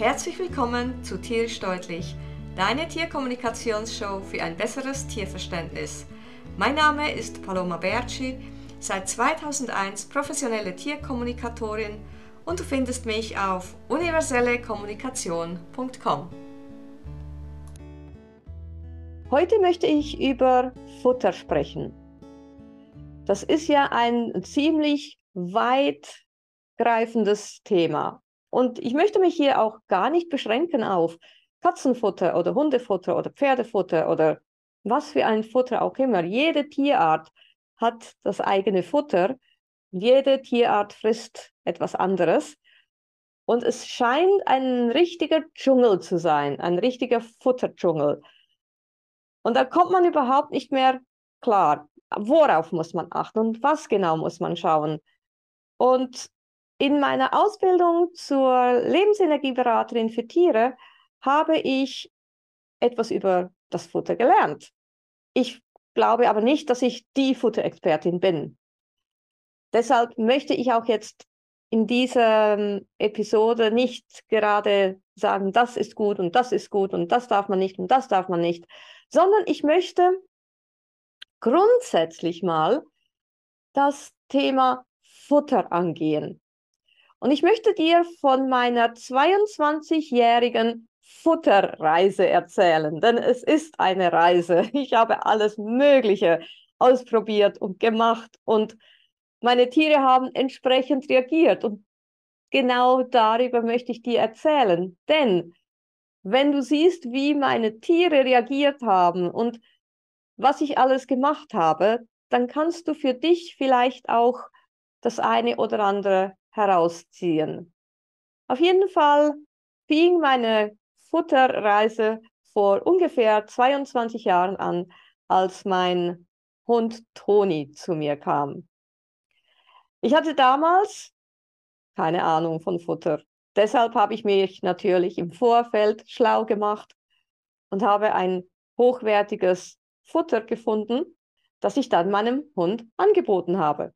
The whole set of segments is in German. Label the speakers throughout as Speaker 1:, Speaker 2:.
Speaker 1: Herzlich willkommen zu Tierisch Deutlich, deine Tierkommunikationsshow für ein besseres Tierverständnis. Mein Name ist Paloma Berci, seit 2001 professionelle Tierkommunikatorin und du findest mich auf universellekommunikation.com. Heute möchte ich über Futter sprechen. Das ist ja ein ziemlich weitgreifendes Thema. Und ich möchte mich hier auch gar nicht beschränken auf Katzenfutter oder Hundefutter oder Pferdefutter oder was für ein Futter auch immer. Jede Tierart hat das eigene Futter. Jede Tierart frisst etwas anderes. Und es scheint ein richtiger Dschungel zu sein, ein richtiger Futterdschungel. Und da kommt man überhaupt nicht mehr klar, worauf muss man achten und was genau muss man schauen. Und in meiner Ausbildung zur Lebensenergieberaterin für Tiere habe ich etwas über das Futter gelernt. Ich glaube aber nicht, dass ich die Futterexpertin bin. Deshalb möchte ich auch jetzt in dieser Episode nicht gerade sagen, das ist gut und das ist gut und das darf man nicht und das darf man nicht, sondern ich möchte grundsätzlich mal das Thema Futter angehen. Und ich möchte dir von meiner 22-jährigen Futterreise erzählen, denn es ist eine Reise. Ich habe alles Mögliche ausprobiert und gemacht und meine Tiere haben entsprechend reagiert und genau darüber möchte ich dir erzählen. Denn wenn du siehst, wie meine Tiere reagiert haben und was ich alles gemacht habe, dann kannst du für dich vielleicht auch das eine oder andere herausziehen. Auf jeden Fall fing meine Futterreise vor ungefähr 22 Jahren an, als mein Hund Toni zu mir kam. Ich hatte damals keine Ahnung von Futter. Deshalb habe ich mich natürlich im Vorfeld schlau gemacht und habe ein hochwertiges Futter gefunden, das ich dann meinem Hund angeboten habe.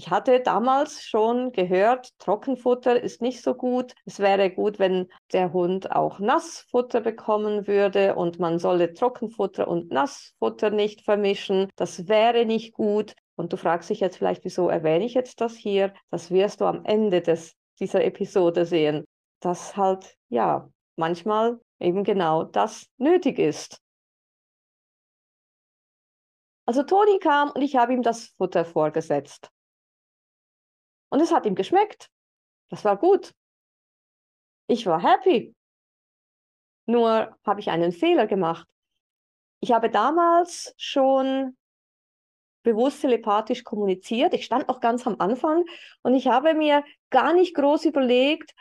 Speaker 1: Ich hatte damals schon gehört, Trockenfutter ist nicht so gut. Es wäre gut, wenn der Hund auch Nassfutter bekommen würde und man solle Trockenfutter und Nassfutter nicht vermischen. Das wäre nicht gut. Und du fragst dich jetzt vielleicht, wieso erwähne ich jetzt das hier? Das wirst du am Ende des, dieser Episode sehen, dass halt, ja, manchmal eben genau das nötig ist. Also Toni kam und ich habe ihm das Futter vorgesetzt. Und es hat ihm geschmeckt. Das war gut. Ich war happy. Nur habe ich einen Fehler gemacht. Ich habe damals schon bewusst telepathisch kommuniziert. Ich stand noch ganz am Anfang und ich habe mir gar nicht groß überlegt,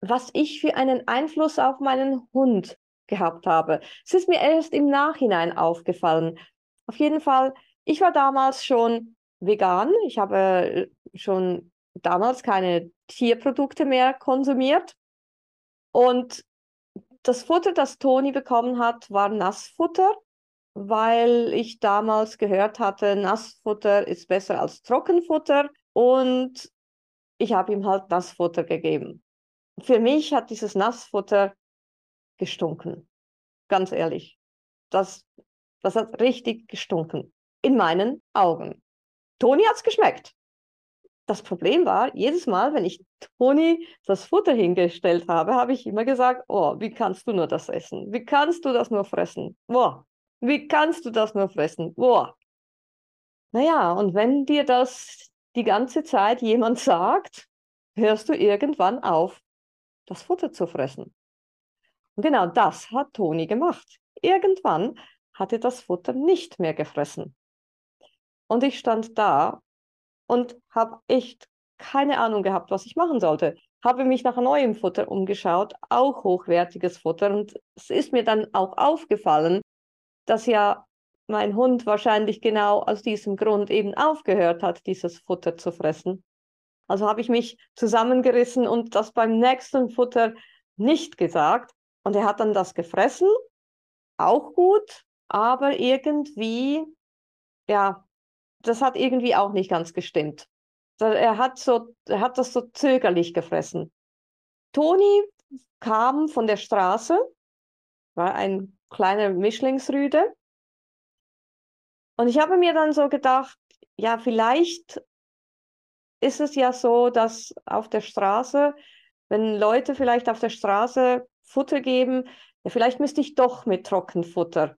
Speaker 1: was ich für einen Einfluss auf meinen Hund gehabt habe. Es ist mir erst im Nachhinein aufgefallen. Auf jeden Fall, ich war damals schon vegan. Ich habe schon damals keine Tierprodukte mehr konsumiert. Und das Futter, das Toni bekommen hat, war Nassfutter, weil ich damals gehört hatte, Nassfutter ist besser als Trockenfutter. Und ich habe ihm halt Nassfutter gegeben. Für mich hat dieses Nassfutter gestunken. Ganz ehrlich. Das, das hat richtig gestunken. In meinen Augen. Toni hat es geschmeckt. Das Problem war, jedes Mal, wenn ich Toni das Futter hingestellt habe, habe ich immer gesagt, oh, wie kannst du nur das essen? Wie kannst du das nur fressen? Boah, wie kannst du das nur fressen? Boah. Naja, und wenn dir das die ganze Zeit jemand sagt, hörst du irgendwann auf, das Futter zu fressen. Und genau das hat Toni gemacht. Irgendwann hat er das Futter nicht mehr gefressen. Und ich stand da und habe echt keine Ahnung gehabt, was ich machen sollte. Habe mich nach neuem Futter umgeschaut, auch hochwertiges Futter. Und es ist mir dann auch aufgefallen, dass ja mein Hund wahrscheinlich genau aus diesem Grund eben aufgehört hat, dieses Futter zu fressen. Also habe ich mich zusammengerissen und das beim nächsten Futter nicht gesagt. Und er hat dann das gefressen, auch gut, aber irgendwie, ja, das hat irgendwie auch nicht ganz gestimmt. Er hat, so, er hat das so zögerlich gefressen. Toni kam von der Straße, war ein kleiner Mischlingsrüde. Und ich habe mir dann so gedacht, ja, vielleicht ist es ja so, dass auf der Straße, wenn Leute vielleicht auf der Straße Futter geben, ja, vielleicht müsste ich doch mit Trockenfutter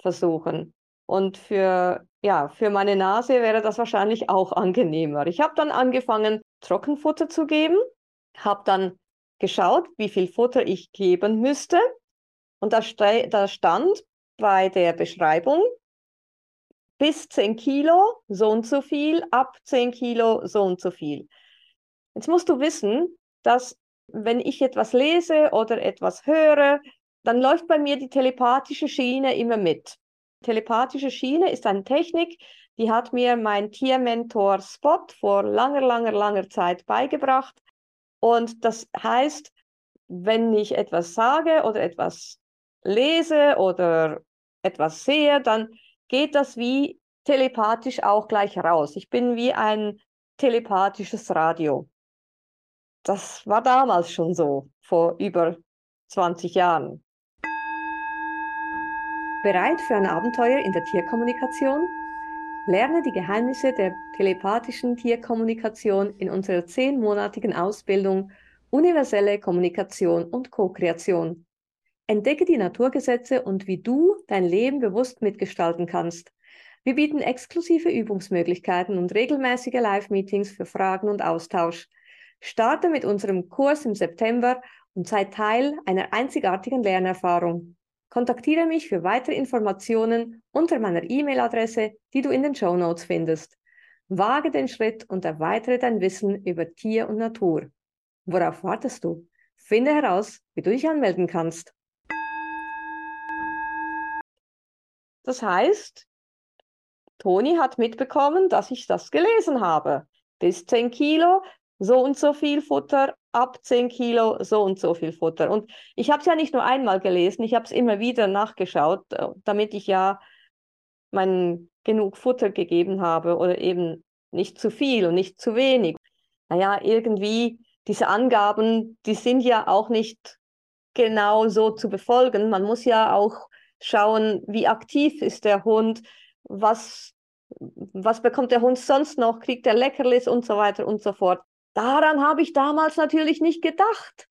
Speaker 1: versuchen. Und für, ja, für meine Nase wäre das wahrscheinlich auch angenehmer. Ich habe dann angefangen, Trockenfutter zu geben, habe dann geschaut, wie viel Futter ich geben müsste. Und da, da stand bei der Beschreibung, bis 10 Kilo so und so viel, ab 10 Kilo so und so viel. Jetzt musst du wissen, dass wenn ich etwas lese oder etwas höre, dann läuft bei mir die telepathische Schiene immer mit. Telepathische Schiene ist eine Technik, die hat mir mein Tiermentor Spot vor langer, langer, langer Zeit beigebracht. Und das heißt, wenn ich etwas sage oder etwas lese oder etwas sehe, dann geht das wie telepathisch auch gleich raus. Ich bin wie ein telepathisches Radio. Das war damals schon so, vor über 20 Jahren. Bereit für ein Abenteuer in der Tierkommunikation? Lerne die Geheimnisse der telepathischen Tierkommunikation in unserer zehnmonatigen Ausbildung Universelle Kommunikation und Co-Kreation. Entdecke die Naturgesetze und wie du dein Leben bewusst mitgestalten kannst. Wir bieten exklusive Übungsmöglichkeiten und regelmäßige Live-Meetings für Fragen und Austausch. Starte mit unserem Kurs im September und sei Teil einer einzigartigen Lernerfahrung. Kontaktiere mich für weitere Informationen unter meiner E-Mail-Adresse, die du in den Show Notes findest. Wage den Schritt und erweitere dein Wissen über Tier und Natur. Worauf wartest du? Finde heraus, wie du dich anmelden kannst. Das heißt, Toni hat mitbekommen, dass ich das gelesen habe. Bis 10 Kilo, so und so viel Futter, ab 10 Kilo, so und so viel Futter. Und ich habe es ja nicht nur einmal gelesen, ich habe es immer wieder nachgeschaut, äh, damit ich ja mein genug Futter gegeben habe oder eben nicht zu viel und nicht zu wenig. Naja, irgendwie diese Angaben, die sind ja auch nicht genau so zu befolgen. Man muss ja auch schauen, wie aktiv ist der Hund, was, was bekommt der Hund sonst noch, kriegt er Leckerlis und so weiter und so fort. Daran habe ich damals natürlich nicht gedacht,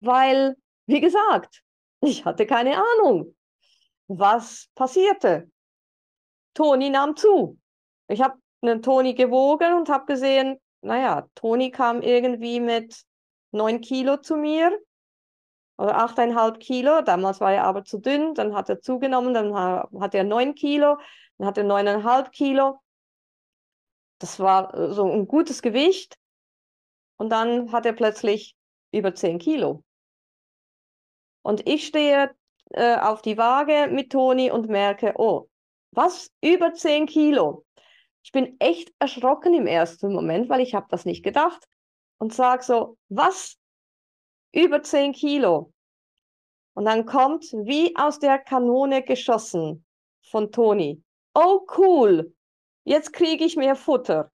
Speaker 1: weil, wie gesagt, ich hatte keine Ahnung, was passierte. Toni nahm zu. Ich habe einen Toni gewogen und habe gesehen, naja, Toni kam irgendwie mit neun Kilo zu mir oder achteinhalb Kilo. Damals war er aber zu dünn, dann hat er zugenommen, dann hat er neun Kilo, dann hat er neuneinhalb Kilo. Das war so ein gutes Gewicht. Und dann hat er plötzlich über zehn Kilo. Und ich stehe äh, auf die Waage mit Toni und merke, oh, was? Über zehn Kilo. Ich bin echt erschrocken im ersten Moment, weil ich habe das nicht gedacht. Und sage so, was? über 10 Kilo. Und dann kommt wie aus der Kanone geschossen von Toni. Oh cool, jetzt kriege ich mehr Futter.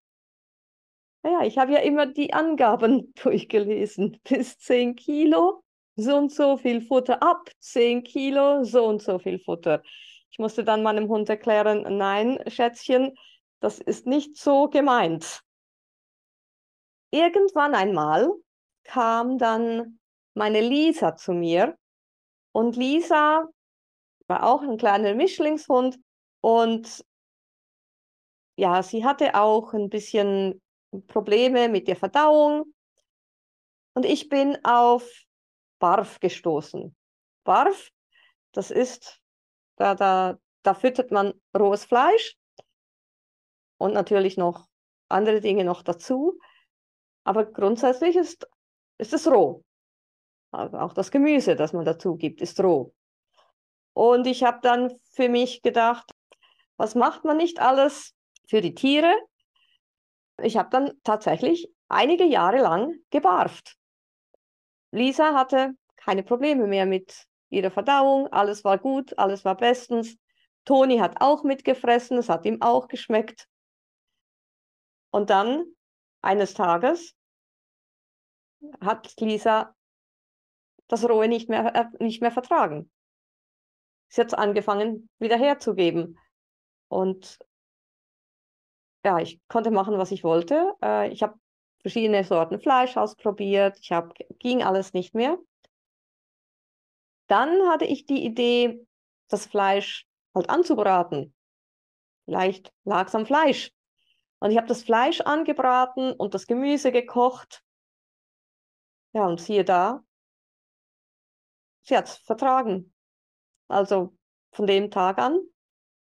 Speaker 1: Naja, ich habe ja immer die Angaben durchgelesen. Bis 10 Kilo, so und so viel Futter. Ab 10 Kilo, so und so viel Futter. Ich musste dann meinem Hund erklären, nein, Schätzchen, das ist nicht so gemeint. Irgendwann einmal kam dann meine Lisa zu mir. Und Lisa war auch ein kleiner Mischlingshund und ja, sie hatte auch ein bisschen Probleme mit der Verdauung. Und ich bin auf Barf gestoßen. Barf, das ist, da, da, da füttert man rohes Fleisch und natürlich noch andere Dinge noch dazu. Aber grundsätzlich ist, ist es roh. Also auch das Gemüse, das man dazu gibt, ist roh. Und ich habe dann für mich gedacht, was macht man nicht alles für die Tiere? Ich habe dann tatsächlich einige Jahre lang gebarft. Lisa hatte keine Probleme mehr mit ihrer Verdauung, alles war gut, alles war bestens. Toni hat auch mitgefressen, es hat ihm auch geschmeckt. Und dann eines Tages hat Lisa das Rohe nicht mehr, äh, nicht mehr vertragen. Sie hat angefangen, wieder herzugeben. Und ja, ich konnte machen, was ich wollte. Äh, ich habe verschiedene Sorten Fleisch ausprobiert. Ich habe, ging alles nicht mehr. Dann hatte ich die Idee, das Fleisch halt anzubraten. Vielleicht lag es am Fleisch. Und ich habe das Fleisch angebraten und das Gemüse gekocht. Ja, und siehe da, sie hat es vertragen. Also von dem Tag an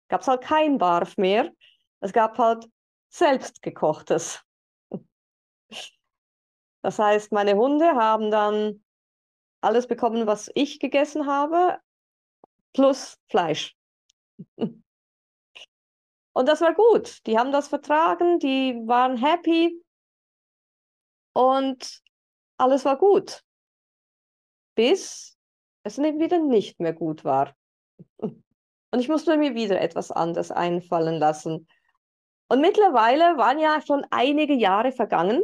Speaker 1: gab es halt kein Barf mehr. Es gab halt selbstgekochtes. Das heißt, meine Hunde haben dann alles bekommen, was ich gegessen habe, plus Fleisch. Und das war gut. Die haben das vertragen, die waren happy und alles war gut. Bis es wieder nicht mehr gut war. Und ich musste mir wieder etwas anderes einfallen lassen. Und mittlerweile waren ja schon einige Jahre vergangen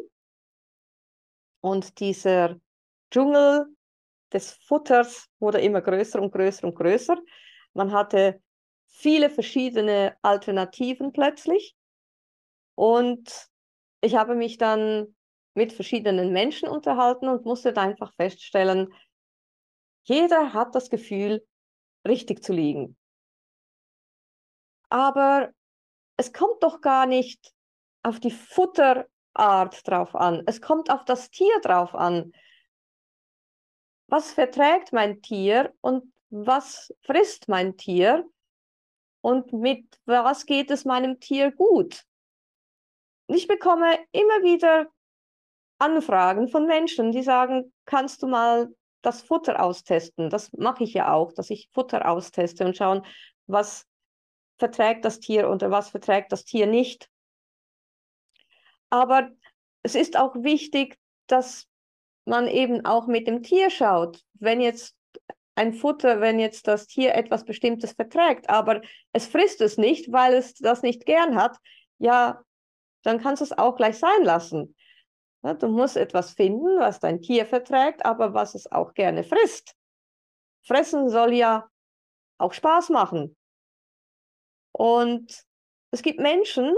Speaker 1: und dieser Dschungel des Futters wurde immer größer und größer und größer. Man hatte viele verschiedene Alternativen plötzlich. Und ich habe mich dann mit verschiedenen Menschen unterhalten und musste einfach feststellen, jeder hat das Gefühl, richtig zu liegen. Aber es kommt doch gar nicht auf die Futterart drauf an. Es kommt auf das Tier drauf an. Was verträgt mein Tier und was frisst mein Tier und mit was geht es meinem Tier gut? Ich bekomme immer wieder Anfragen von Menschen, die sagen, kannst du mal das Futter austesten? Das mache ich ja auch, dass ich Futter austeste und schauen, was verträgt das Tier oder was verträgt das Tier nicht. Aber es ist auch wichtig, dass man eben auch mit dem Tier schaut. Wenn jetzt ein Futter, wenn jetzt das Tier etwas Bestimmtes verträgt, aber es frisst es nicht, weil es das nicht gern hat, ja, dann kannst du es auch gleich sein lassen. Du musst etwas finden, was dein Tier verträgt, aber was es auch gerne frisst. Fressen soll ja auch Spaß machen. Und es gibt Menschen,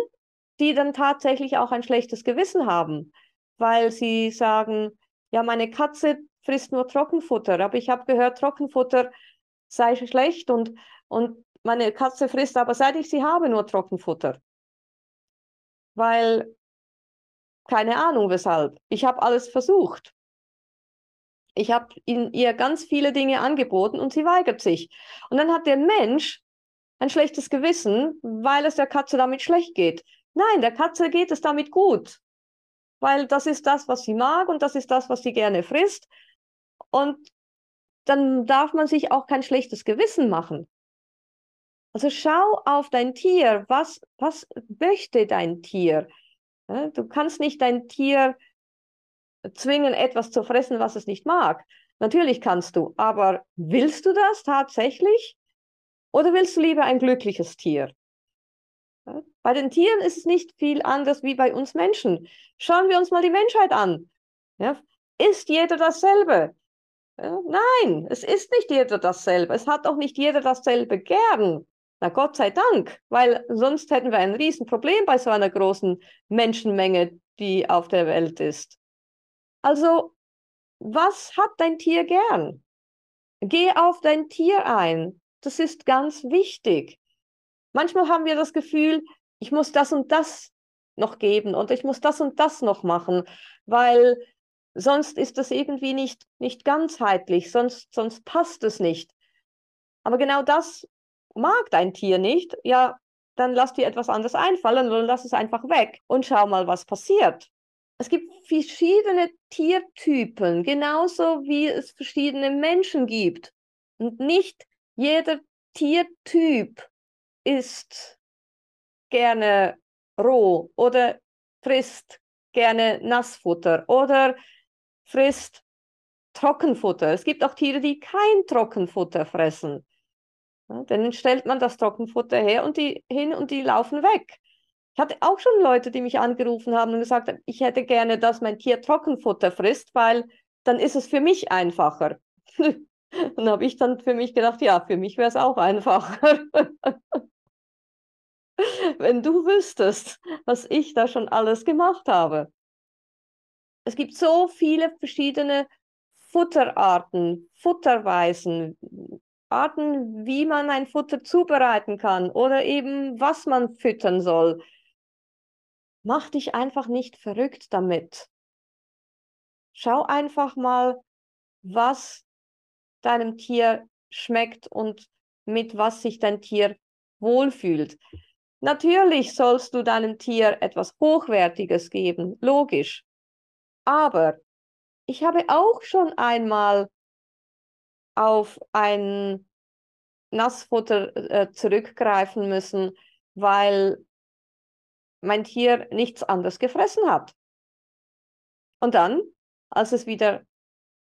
Speaker 1: die dann tatsächlich auch ein schlechtes Gewissen haben, weil sie sagen, ja, meine Katze frisst nur Trockenfutter, aber ich habe gehört, Trockenfutter sei schlecht und, und meine Katze frisst aber seit ich sie habe nur Trockenfutter. Weil, keine Ahnung weshalb, ich habe alles versucht. Ich habe ihr ganz viele Dinge angeboten und sie weigert sich. Und dann hat der Mensch ein schlechtes Gewissen, weil es der Katze damit schlecht geht. Nein, der Katze geht es damit gut, weil das ist das, was sie mag und das ist das, was sie gerne frisst. Und dann darf man sich auch kein schlechtes Gewissen machen. Also schau auf dein Tier. Was, was möchte dein Tier? Du kannst nicht dein Tier zwingen, etwas zu fressen, was es nicht mag. Natürlich kannst du, aber willst du das tatsächlich? Oder willst du lieber ein glückliches Tier? Bei den Tieren ist es nicht viel anders wie bei uns Menschen. Schauen wir uns mal die Menschheit an. Ja, ist jeder dasselbe? Ja, nein, es ist nicht jeder dasselbe. Es hat auch nicht jeder dasselbe gern. Na Gott sei Dank, weil sonst hätten wir ein Riesenproblem bei so einer großen Menschenmenge, die auf der Welt ist. Also, was hat dein Tier gern? Geh auf dein Tier ein. Das ist ganz wichtig. Manchmal haben wir das Gefühl, ich muss das und das noch geben und ich muss das und das noch machen, weil sonst ist das irgendwie nicht, nicht ganzheitlich, sonst, sonst passt es nicht. Aber genau das mag dein Tier nicht, ja, dann lass dir etwas anderes einfallen oder lass es einfach weg und schau mal, was passiert. Es gibt verschiedene Tiertypen, genauso wie es verschiedene Menschen gibt. Und nicht jeder Tiertyp isst gerne roh oder frisst gerne Nassfutter oder frisst Trockenfutter. Es gibt auch Tiere, die kein Trockenfutter fressen. Ja, dann stellt man das Trockenfutter her und die hin und die laufen weg. Ich hatte auch schon Leute, die mich angerufen haben und gesagt haben, ich hätte gerne, dass mein Tier Trockenfutter frisst, weil dann ist es für mich einfacher. Und habe ich dann für mich gedacht, ja, für mich wäre es auch einfacher. Wenn du wüsstest, was ich da schon alles gemacht habe. Es gibt so viele verschiedene Futterarten, Futterweisen, Arten, wie man ein Futter zubereiten kann oder eben was man füttern soll. Mach dich einfach nicht verrückt damit. Schau einfach mal, was deinem Tier schmeckt und mit was sich dein Tier wohlfühlt. Natürlich sollst du deinem Tier etwas Hochwertiges geben, logisch. Aber ich habe auch schon einmal auf ein Nassfutter äh, zurückgreifen müssen, weil mein Tier nichts anderes gefressen hat. Und dann, als es wieder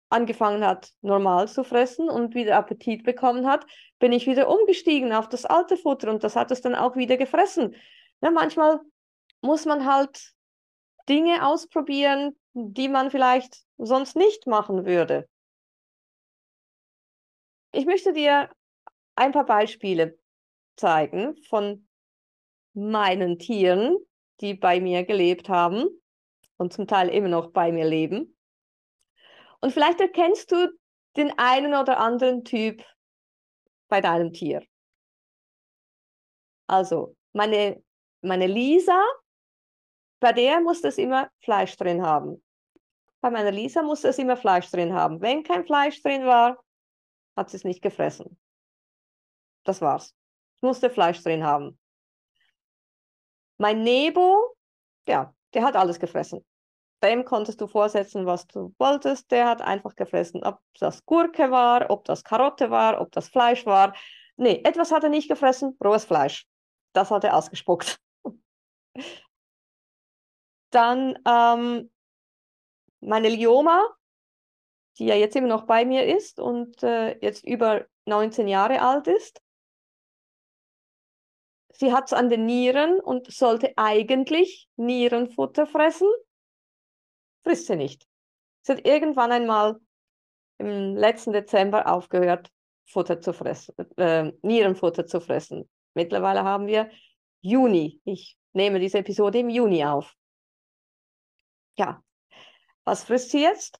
Speaker 1: angefangen hat, normal zu fressen und wieder Appetit bekommen hat, bin ich wieder umgestiegen auf das alte Futter und das hat es dann auch wieder gefressen. Ja, manchmal muss man halt Dinge ausprobieren, die man vielleicht sonst nicht machen würde. Ich möchte dir ein paar Beispiele zeigen von meinen Tieren, die bei mir gelebt haben und zum Teil immer noch bei mir leben. Und vielleicht erkennst du den einen oder anderen Typ bei deinem Tier. Also, meine, meine Lisa, bei der muss es immer Fleisch drin haben. Bei meiner Lisa muss es immer Fleisch drin haben. Wenn kein Fleisch drin war, hat sie es nicht gefressen. Das war's. Ich musste Fleisch drin haben. Mein Nebo, ja, der hat alles gefressen dem konntest du vorsetzen, was du wolltest. Der hat einfach gefressen, ob das Gurke war, ob das Karotte war, ob das Fleisch war. Nee, etwas hat er nicht gefressen, rohes Fleisch. Das hat er ausgespuckt. Dann ähm, meine Lioma, die ja jetzt immer noch bei mir ist und äh, jetzt über 19 Jahre alt ist. Sie hat es an den Nieren und sollte eigentlich Nierenfutter fressen frisst sie nicht. Sie hat irgendwann einmal im letzten Dezember aufgehört, Futter zu fressen, äh, Nierenfutter zu fressen. Mittlerweile haben wir Juni. Ich nehme diese Episode im Juni auf. Ja, was frisst sie jetzt?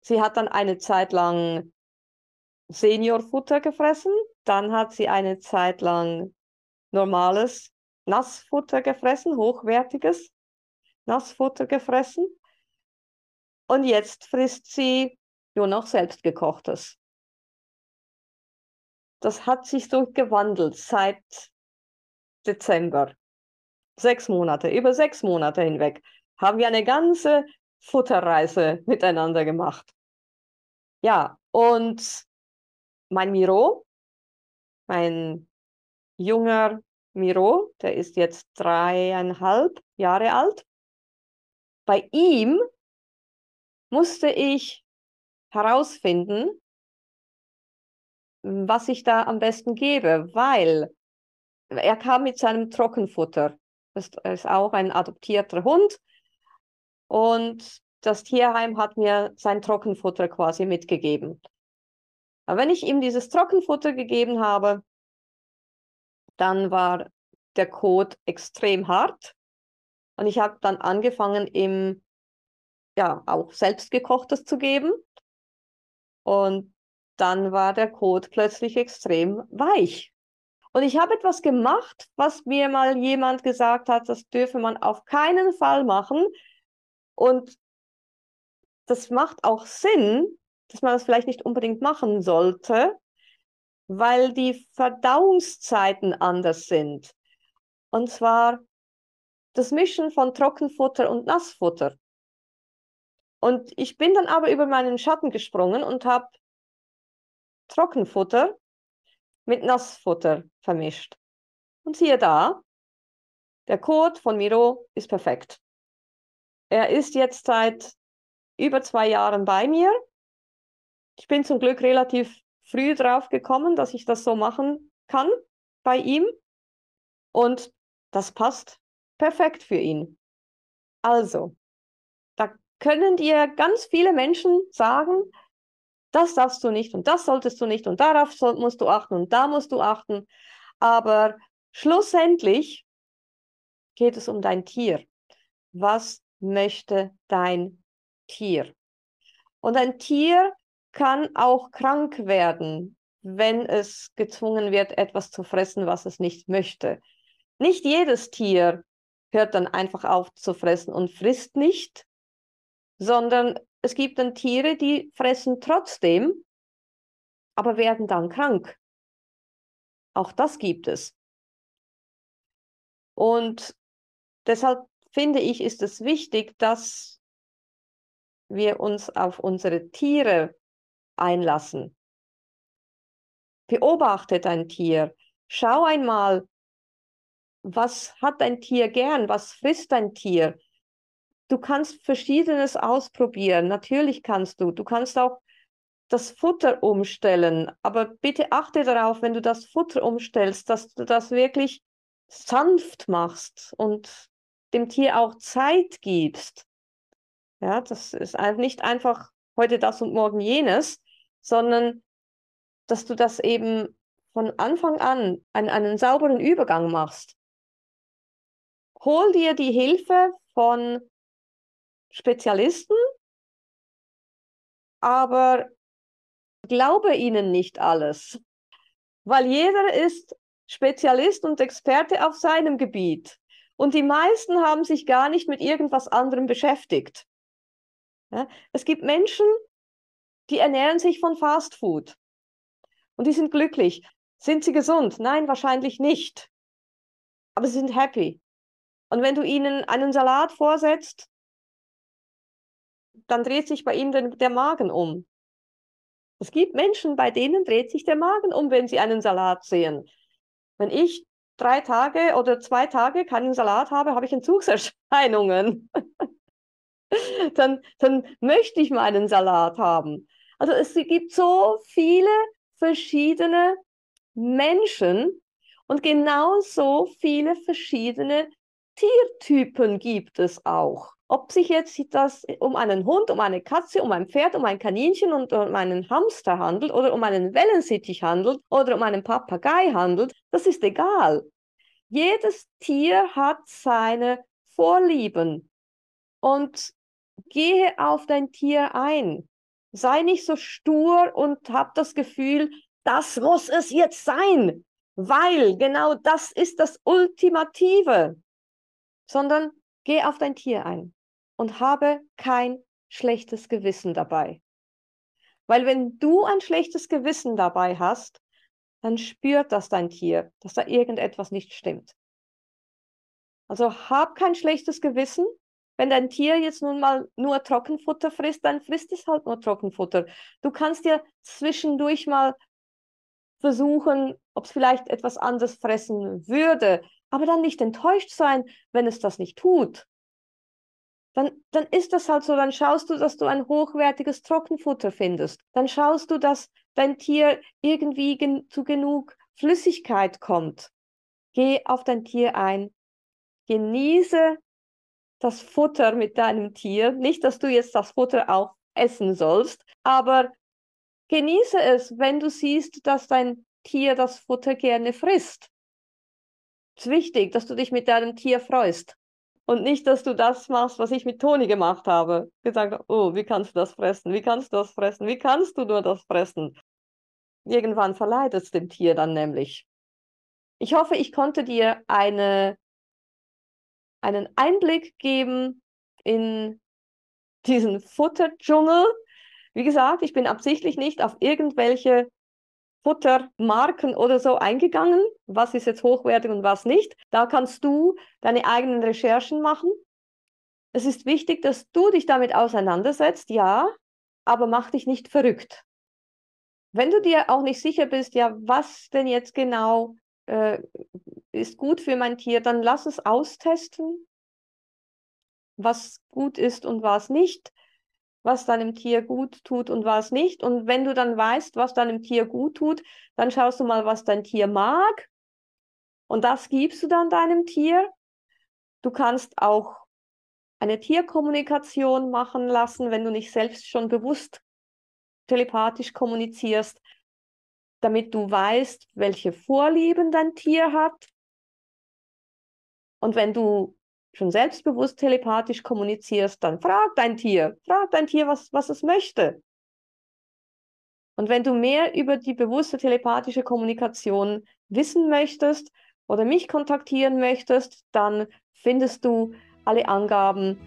Speaker 1: Sie hat dann eine Zeit lang Seniorfutter gefressen, dann hat sie eine Zeit lang normales Nassfutter gefressen, hochwertiges. Nassfutter gefressen. Und jetzt frisst sie nur noch selbstgekochtes. Das hat sich so gewandelt seit Dezember. Sechs Monate, über sechs Monate hinweg haben wir eine ganze Futterreise miteinander gemacht. Ja, und mein Miro, mein junger Miro, der ist jetzt dreieinhalb Jahre alt, bei ihm musste ich herausfinden, was ich da am besten gebe, weil er kam mit seinem Trockenfutter. Das ist auch ein adoptierter Hund. Und das Tierheim hat mir sein Trockenfutter quasi mitgegeben. Aber wenn ich ihm dieses Trockenfutter gegeben habe, dann war der Kot extrem hart. Und ich habe dann angefangen, ihm ja auch selbstgekochtes zu geben. Und dann war der Kot plötzlich extrem weich. Und ich habe etwas gemacht, was mir mal jemand gesagt hat, das dürfe man auf keinen Fall machen. Und das macht auch Sinn, dass man das vielleicht nicht unbedingt machen sollte, weil die Verdauungszeiten anders sind. Und zwar das Mischen von Trockenfutter und Nassfutter. Und ich bin dann aber über meinen Schatten gesprungen und habe Trockenfutter mit Nassfutter vermischt. Und siehe da, der Code von Miro ist perfekt. Er ist jetzt seit über zwei Jahren bei mir. Ich bin zum Glück relativ früh drauf gekommen, dass ich das so machen kann bei ihm. Und das passt perfekt für ihn. Also, da können dir ganz viele Menschen sagen, das darfst du nicht und das solltest du nicht und darauf soll, musst du achten und da musst du achten. Aber schlussendlich geht es um dein Tier. Was möchte dein Tier? Und ein Tier kann auch krank werden, wenn es gezwungen wird, etwas zu fressen, was es nicht möchte. Nicht jedes Tier hört dann einfach auf zu fressen und frisst nicht, sondern es gibt dann Tiere, die fressen trotzdem, aber werden dann krank. Auch das gibt es. Und deshalb finde ich, ist es wichtig, dass wir uns auf unsere Tiere einlassen. Beobachte dein Tier. Schau einmal, was hat dein Tier gern? Was frisst dein Tier? Du kannst Verschiedenes ausprobieren. Natürlich kannst du. Du kannst auch das Futter umstellen. Aber bitte achte darauf, wenn du das Futter umstellst, dass du das wirklich sanft machst und dem Tier auch Zeit gibst. Ja, das ist nicht einfach heute das und morgen jenes, sondern dass du das eben von Anfang an einen, einen sauberen Übergang machst. Hol dir die Hilfe von Spezialisten, aber glaube ihnen nicht alles, weil jeder ist Spezialist und Experte auf seinem Gebiet. Und die meisten haben sich gar nicht mit irgendwas anderem beschäftigt. Ja? Es gibt Menschen, die ernähren sich von Fast Food und die sind glücklich. Sind sie gesund? Nein, wahrscheinlich nicht. Aber sie sind happy. Und wenn du ihnen einen Salat vorsetzt, dann dreht sich bei ihnen der, Magen um. Es gibt Menschen, bei denen dreht sich der Magen um, wenn sie einen Salat sehen. Wenn ich drei Tage oder zwei Tage keinen Salat habe, habe ich Entzugserscheinungen. dann, dann möchte ich meinen Salat haben. Also es gibt so viele verschiedene Menschen und genauso viele verschiedene Tiertypen gibt es auch. Ob sich jetzt das um einen Hund, um eine Katze, um ein Pferd, um ein Kaninchen und um einen Hamster handelt oder um einen Wellensittich handelt oder um einen Papagei handelt, das ist egal. Jedes Tier hat seine Vorlieben und gehe auf dein Tier ein. Sei nicht so stur und hab das Gefühl, das muss es jetzt sein, weil genau das ist das Ultimative, sondern geh auf dein Tier ein und habe kein schlechtes Gewissen dabei. Weil wenn du ein schlechtes Gewissen dabei hast, dann spürt das dein Tier, dass da irgendetwas nicht stimmt. Also hab kein schlechtes Gewissen. Wenn dein Tier jetzt nun mal nur Trockenfutter frisst, dann frisst es halt nur Trockenfutter. Du kannst dir zwischendurch mal versuchen, ob es vielleicht etwas anderes fressen würde, aber dann nicht enttäuscht sein, wenn es das nicht tut dann, dann ist das halt so, dann schaust du, dass du ein hochwertiges Trockenfutter findest. Dann schaust du, dass dein Tier irgendwie gen zu genug Flüssigkeit kommt. Geh auf dein Tier ein, genieße das Futter mit deinem Tier. Nicht, dass du jetzt das Futter auch essen sollst, aber genieße es, wenn du siehst, dass dein Tier das Futter gerne frisst. Ist wichtig, dass du dich mit deinem Tier freust. Und nicht, dass du das machst, was ich mit Toni gemacht habe. Gesagt, oh, wie kannst du das fressen? Wie kannst du das fressen? Wie kannst du nur das fressen? Irgendwann verleidet es dem Tier dann nämlich. Ich hoffe, ich konnte dir eine, einen Einblick geben in diesen Futterdschungel. Wie gesagt, ich bin absichtlich nicht auf irgendwelche Futtermarken oder so eingegangen. Was ist jetzt hochwertig und was nicht? Da kannst du deine eigenen Recherchen machen. Es ist wichtig, dass du dich damit auseinandersetzt, ja, aber mach dich nicht verrückt. Wenn du dir auch nicht sicher bist, ja, was denn jetzt genau äh, ist gut für mein Tier, dann lass es austesten, was gut ist und was nicht was deinem Tier gut tut und was nicht. Und wenn du dann weißt, was deinem Tier gut tut, dann schaust du mal, was dein Tier mag. Und das gibst du dann deinem Tier. Du kannst auch eine Tierkommunikation machen lassen, wenn du nicht selbst schon bewusst telepathisch kommunizierst, damit du weißt, welche Vorlieben dein Tier hat. Und wenn du schon selbstbewusst telepathisch kommunizierst, dann frag dein Tier, frag dein Tier, was, was es möchte. Und wenn du mehr über die bewusste telepathische Kommunikation wissen möchtest oder mich kontaktieren möchtest, dann findest du alle Angaben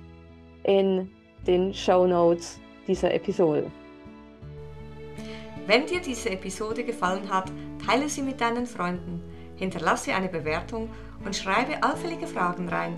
Speaker 1: in den Show Notes dieser Episode.
Speaker 2: Wenn dir diese Episode gefallen hat, teile sie mit deinen Freunden, hinterlasse eine Bewertung und schreibe allfällige Fragen rein.